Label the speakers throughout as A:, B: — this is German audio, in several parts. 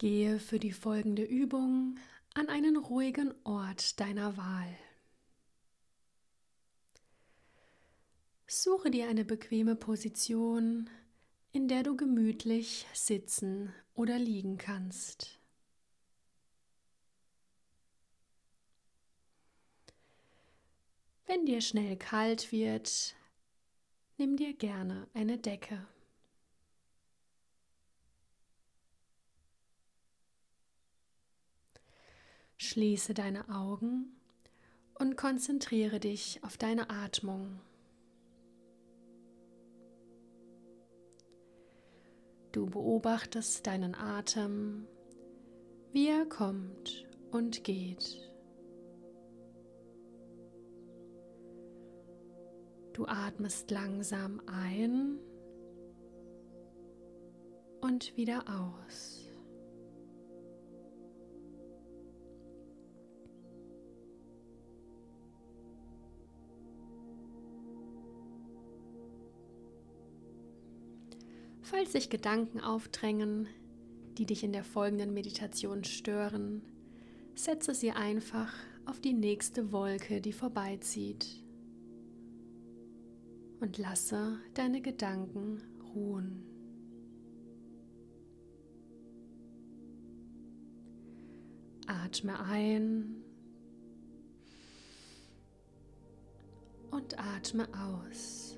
A: Gehe für die folgende Übung an einen ruhigen Ort deiner Wahl. Suche dir eine bequeme Position, in der du gemütlich sitzen oder liegen kannst. Wenn dir schnell kalt wird, nimm dir gerne eine Decke. Schließe deine Augen und konzentriere dich auf deine Atmung. Du beobachtest deinen Atem, wie er kommt und geht. Du atmest langsam ein und wieder aus. Falls sich Gedanken aufdrängen, die dich in der folgenden Meditation stören, setze sie einfach auf die nächste Wolke, die vorbeizieht. Und lasse deine Gedanken ruhen. Atme ein und atme aus.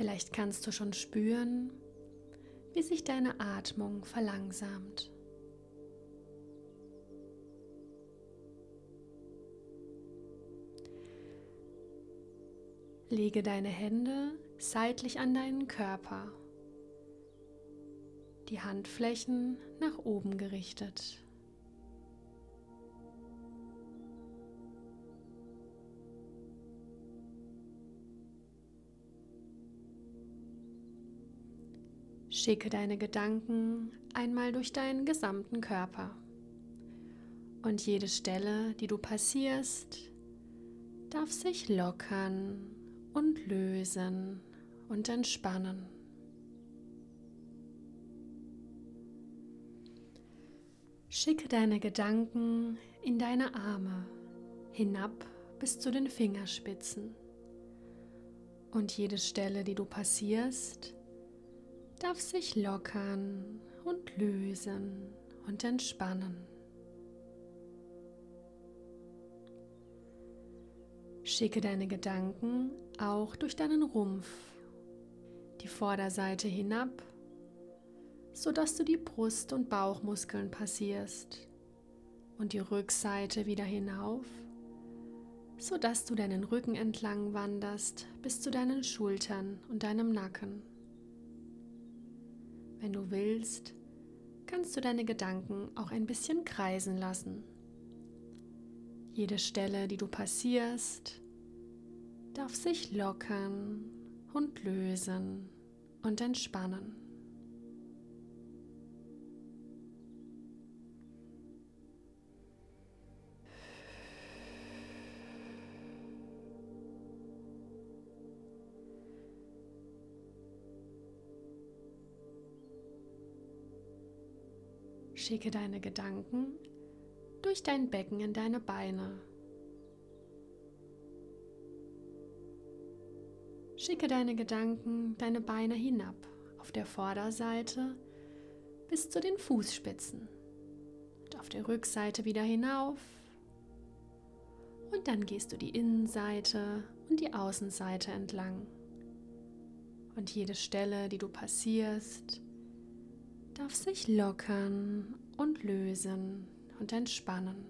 A: Vielleicht kannst du schon spüren, wie sich deine Atmung verlangsamt. Lege deine Hände seitlich an deinen Körper, die Handflächen nach oben gerichtet. Schicke deine Gedanken einmal durch deinen gesamten Körper. Und jede Stelle, die du passierst, darf sich lockern und lösen und entspannen. Schicke deine Gedanken in deine Arme hinab bis zu den Fingerspitzen. Und jede Stelle, die du passierst, darf sich lockern und lösen und entspannen. Schicke deine Gedanken auch durch deinen Rumpf, die Vorderseite hinab, sodass du die Brust- und Bauchmuskeln passierst und die Rückseite wieder hinauf, sodass du deinen Rücken entlang wanderst bis zu deinen Schultern und deinem Nacken. Wenn du willst, kannst du deine Gedanken auch ein bisschen kreisen lassen. Jede Stelle, die du passierst, darf sich lockern und lösen und entspannen. Schicke deine Gedanken durch dein Becken in deine Beine. Schicke deine Gedanken, deine Beine hinab auf der Vorderseite bis zu den Fußspitzen und auf der Rückseite wieder hinauf. Und dann gehst du die Innenseite und die Außenseite entlang. Und jede Stelle, die du passierst, darf sich lockern und lösen und entspannen.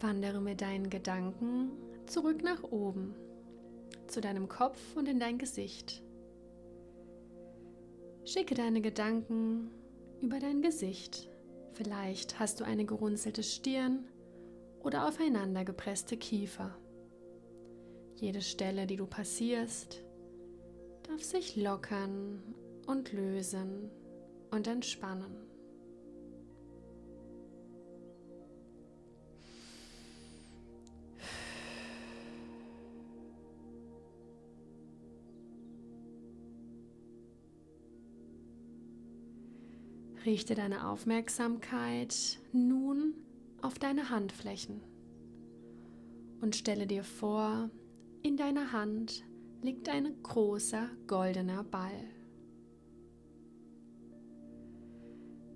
A: Wandere mit deinen Gedanken zurück nach oben, zu deinem Kopf und in dein Gesicht. Schicke deine Gedanken über dein Gesicht. Vielleicht hast du eine gerunzelte Stirn oder aufeinander gepresste Kiefer. Jede Stelle, die du passierst, darf sich lockern und lösen und entspannen. Richte deine Aufmerksamkeit nun auf deine Handflächen und stelle dir vor, in deiner Hand liegt ein großer goldener Ball.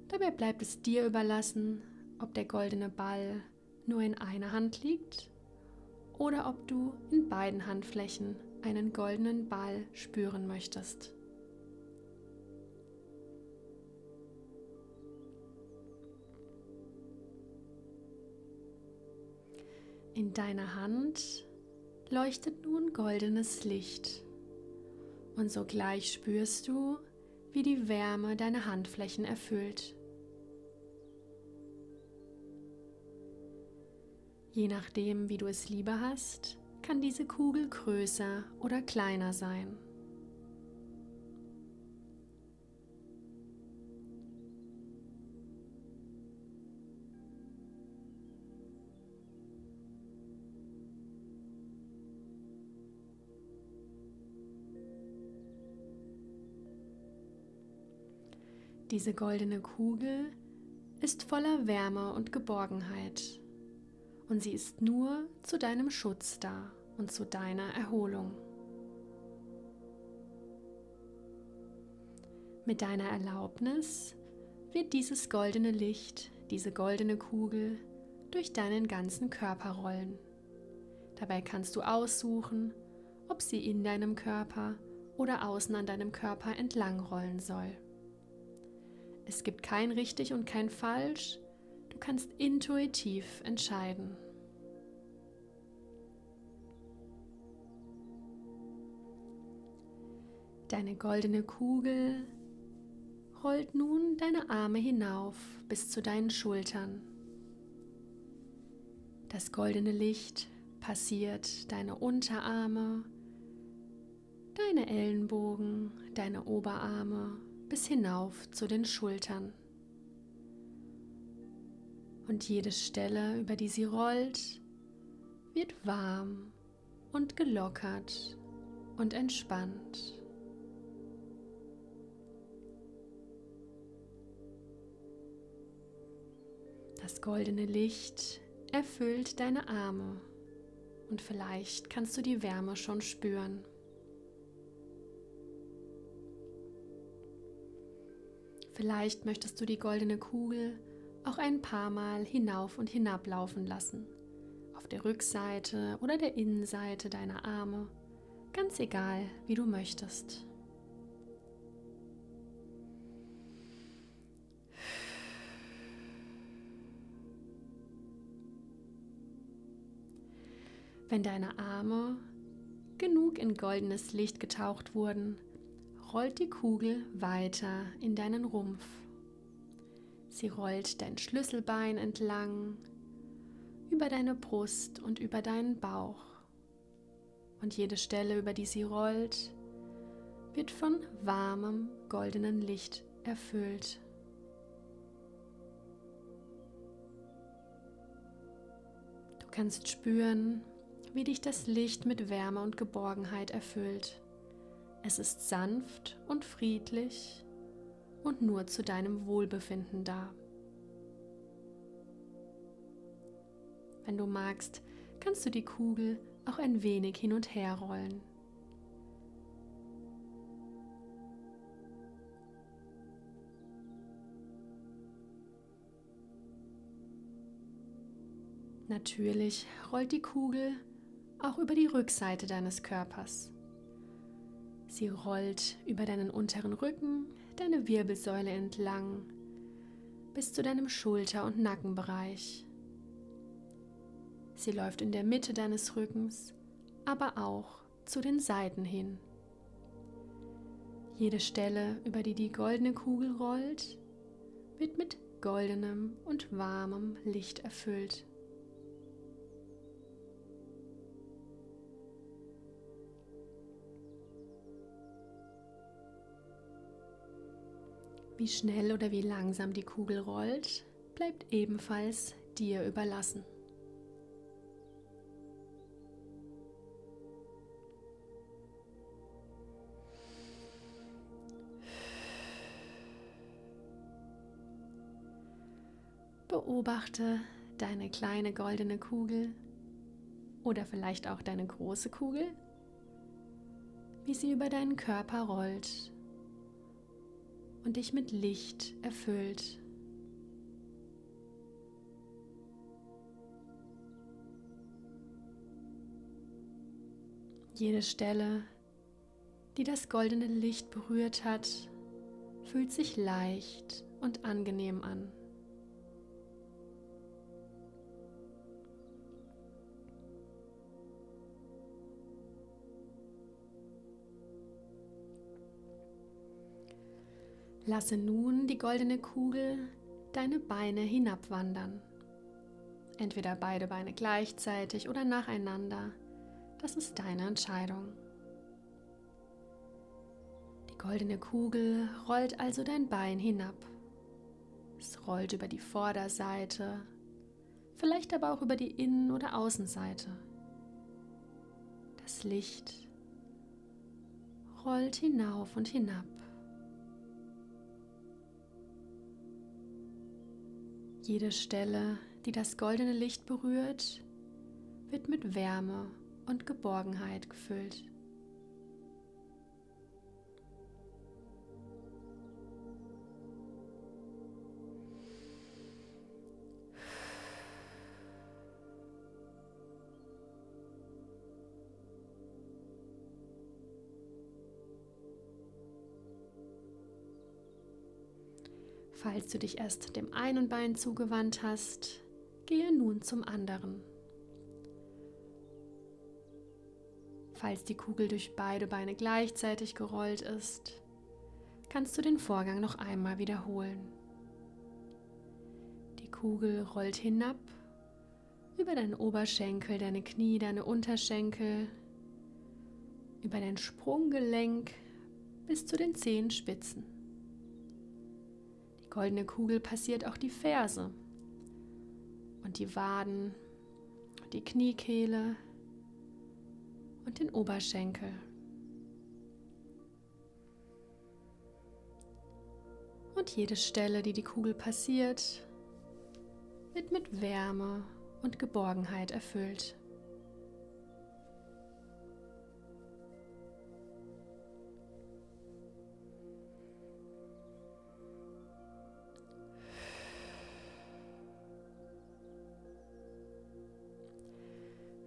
A: Dabei bleibt es dir überlassen, ob der goldene Ball nur in einer Hand liegt oder ob du in beiden Handflächen einen goldenen Ball spüren möchtest. In deiner Hand leuchtet nun goldenes Licht und sogleich spürst du, wie die Wärme deine Handflächen erfüllt. Je nachdem, wie du es lieber hast, kann diese Kugel größer oder kleiner sein. Diese goldene Kugel ist voller Wärme und Geborgenheit und sie ist nur zu deinem Schutz da und zu deiner Erholung. Mit deiner Erlaubnis wird dieses goldene Licht, diese goldene Kugel durch deinen ganzen Körper rollen. Dabei kannst du aussuchen, ob sie in deinem Körper oder außen an deinem Körper entlang rollen soll. Es gibt kein richtig und kein falsch. Du kannst intuitiv entscheiden. Deine goldene Kugel rollt nun deine Arme hinauf bis zu deinen Schultern. Das goldene Licht passiert deine Unterarme, deine Ellenbogen, deine Oberarme bis hinauf zu den Schultern. Und jede Stelle, über die sie rollt, wird warm und gelockert und entspannt. Das goldene Licht erfüllt deine Arme und vielleicht kannst du die Wärme schon spüren. Vielleicht möchtest du die goldene Kugel auch ein paar Mal hinauf und hinab laufen lassen. Auf der Rückseite oder der Innenseite deiner Arme. Ganz egal, wie du möchtest. Wenn deine Arme genug in goldenes Licht getaucht wurden, rollt die Kugel weiter in deinen Rumpf. Sie rollt dein Schlüsselbein entlang, über deine Brust und über deinen Bauch. Und jede Stelle, über die sie rollt, wird von warmem goldenen Licht erfüllt. Du kannst spüren, wie dich das Licht mit Wärme und Geborgenheit erfüllt. Es ist sanft und friedlich und nur zu deinem Wohlbefinden da. Wenn du magst, kannst du die Kugel auch ein wenig hin und her rollen. Natürlich rollt die Kugel auch über die Rückseite deines Körpers. Sie rollt über deinen unteren Rücken, deine Wirbelsäule entlang bis zu deinem Schulter- und Nackenbereich. Sie läuft in der Mitte deines Rückens, aber auch zu den Seiten hin. Jede Stelle, über die die goldene Kugel rollt, wird mit goldenem und warmem Licht erfüllt. Wie schnell oder wie langsam die Kugel rollt, bleibt ebenfalls dir überlassen. Beobachte deine kleine goldene Kugel oder vielleicht auch deine große Kugel, wie sie über deinen Körper rollt und dich mit Licht erfüllt. Jede Stelle, die das goldene Licht berührt hat, fühlt sich leicht und angenehm an. Lasse nun die goldene Kugel deine Beine hinabwandern. Entweder beide Beine gleichzeitig oder nacheinander. Das ist deine Entscheidung. Die goldene Kugel rollt also dein Bein hinab. Es rollt über die Vorderseite, vielleicht aber auch über die Innen- oder Außenseite. Das Licht rollt hinauf und hinab. Jede Stelle, die das goldene Licht berührt, wird mit Wärme und Geborgenheit gefüllt. Falls du dich erst dem einen Bein zugewandt hast, gehe nun zum anderen. Falls die Kugel durch beide Beine gleichzeitig gerollt ist, kannst du den Vorgang noch einmal wiederholen. Die Kugel rollt hinab über deinen Oberschenkel, deine Knie, deine Unterschenkel, über dein Sprunggelenk bis zu den Zehenspitzen goldene Kugel passiert auch die Ferse und die Waden, die Kniekehle und den Oberschenkel. Und jede Stelle, die die Kugel passiert, wird mit Wärme und Geborgenheit erfüllt.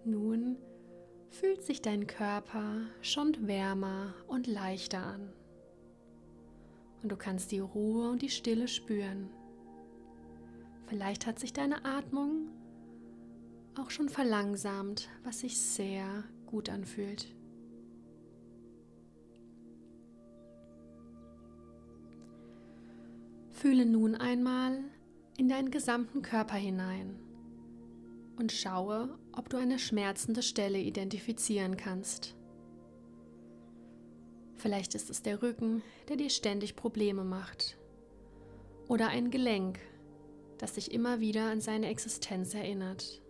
A: Nun fühlt sich dein Körper schon wärmer und leichter an. Und du kannst die Ruhe und die Stille spüren. Vielleicht hat sich deine Atmung auch schon verlangsamt, was sich sehr gut anfühlt. Fühle nun einmal in deinen gesamten Körper hinein und schaue, ob du eine schmerzende Stelle identifizieren kannst. Vielleicht ist es der Rücken, der dir ständig Probleme macht. Oder ein Gelenk, das dich immer wieder an seine Existenz erinnert.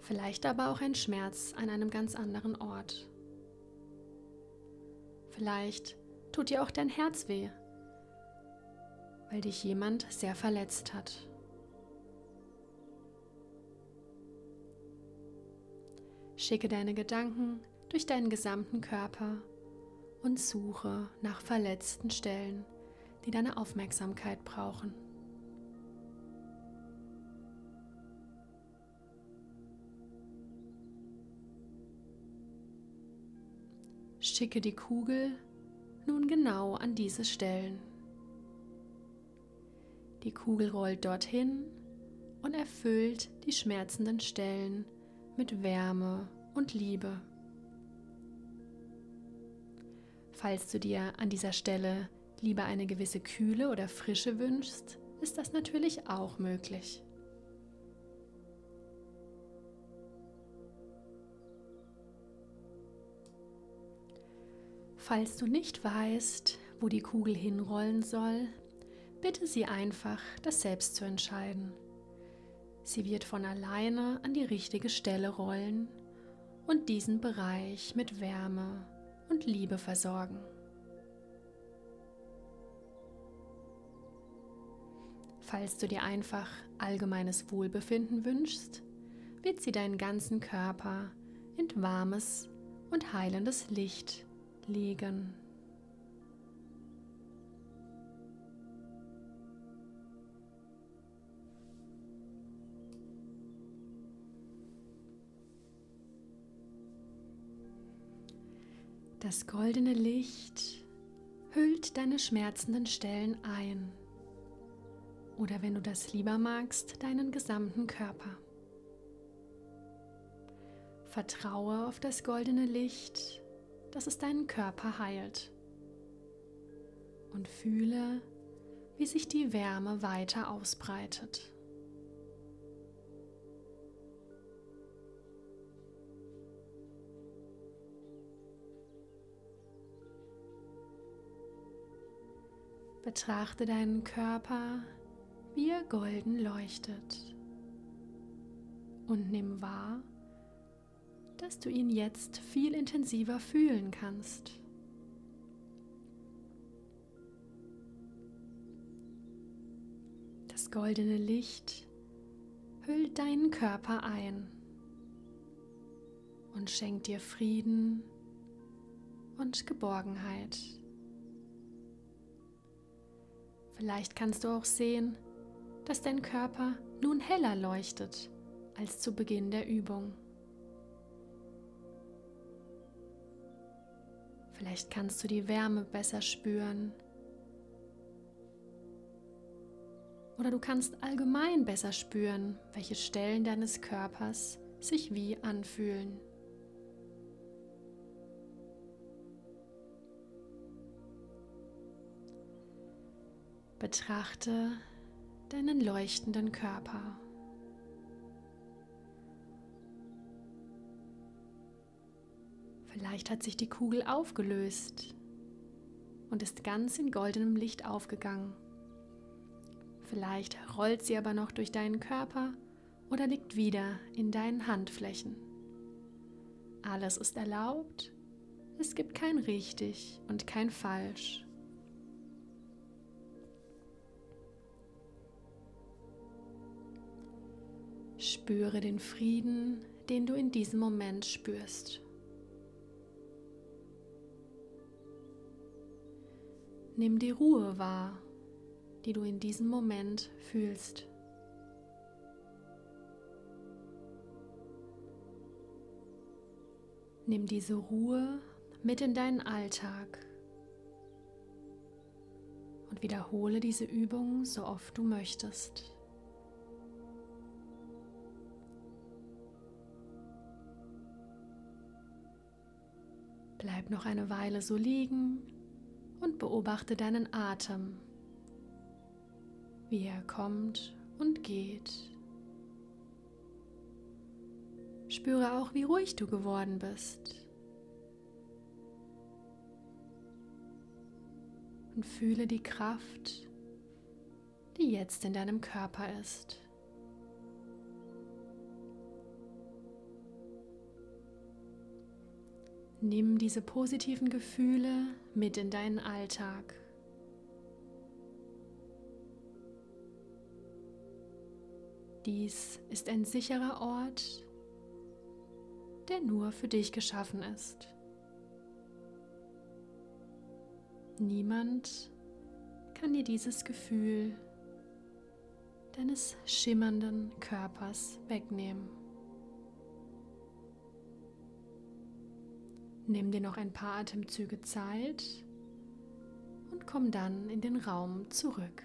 A: Vielleicht aber auch ein Schmerz an einem ganz anderen Ort. Vielleicht tut dir auch dein Herz weh, weil dich jemand sehr verletzt hat. Schicke deine Gedanken durch deinen gesamten Körper und suche nach verletzten Stellen, die deine Aufmerksamkeit brauchen. Schicke die Kugel nun genau an diese Stellen. Die Kugel rollt dorthin und erfüllt die schmerzenden Stellen mit Wärme und Liebe. Falls du dir an dieser Stelle lieber eine gewisse Kühle oder Frische wünschst, ist das natürlich auch möglich. Falls du nicht weißt, Wo die Kugel hinrollen soll, bitte sie einfach, das selbst zu entscheiden. Sie wird von alleine an die richtige Stelle rollen und diesen Bereich mit Wärme und Liebe versorgen. Falls du dir einfach allgemeines Wohlbefinden wünschst, wird sie deinen ganzen Körper in warmes und heilendes Licht legen. Das goldene Licht hüllt deine schmerzenden Stellen ein. Oder wenn du das lieber magst, deinen gesamten Körper. Vertraue auf das goldene Licht, dass es deinen Körper heilt. Und fühle, wie sich die Wärme weiter ausbreitet. Betrachte deinen Körper, wie er golden leuchtet. Und nimm wahr, dass du ihn jetzt viel intensiver fühlen kannst. Das goldene Licht hüllt deinen Körper ein und schenkt dir Frieden und Geborgenheit. Vielleicht kannst du auch sehen, dass dein Körper nun heller leuchtet als zu Beginn der Übung. Vielleicht kannst du die Wärme besser spüren. Oder du kannst allgemein besser spüren, welche Stellen deines Körpers sich wie anfühlen. Betrachte deinen leuchtenden Körper. Vielleicht hat sich die Kugel aufgelöst und ist ganz in goldenem Licht aufgegangen. Vielleicht rollt sie aber noch durch deinen Körper oder liegt wieder in deinen Handflächen. Alles ist erlaubt, es gibt kein richtig und kein falsch. Spüre den Frieden, den du in diesem Moment spürst. Nimm die Ruhe wahr, die du in diesem Moment fühlst. Nimm diese Ruhe mit in deinen Alltag und wiederhole diese Übung so oft du möchtest. Bleib noch eine Weile so liegen und beobachte deinen Atem, wie er kommt und geht. Spüre auch, wie ruhig du geworden bist. Und fühle die Kraft, die jetzt in deinem Körper ist. Nimm diese positiven Gefühle mit in deinen Alltag. Dies ist ein sicherer Ort, der nur für dich geschaffen ist. Niemand kann dir dieses Gefühl deines schimmernden Körpers wegnehmen. Nimm dir noch ein paar Atemzüge Zeit und komm dann in den Raum zurück.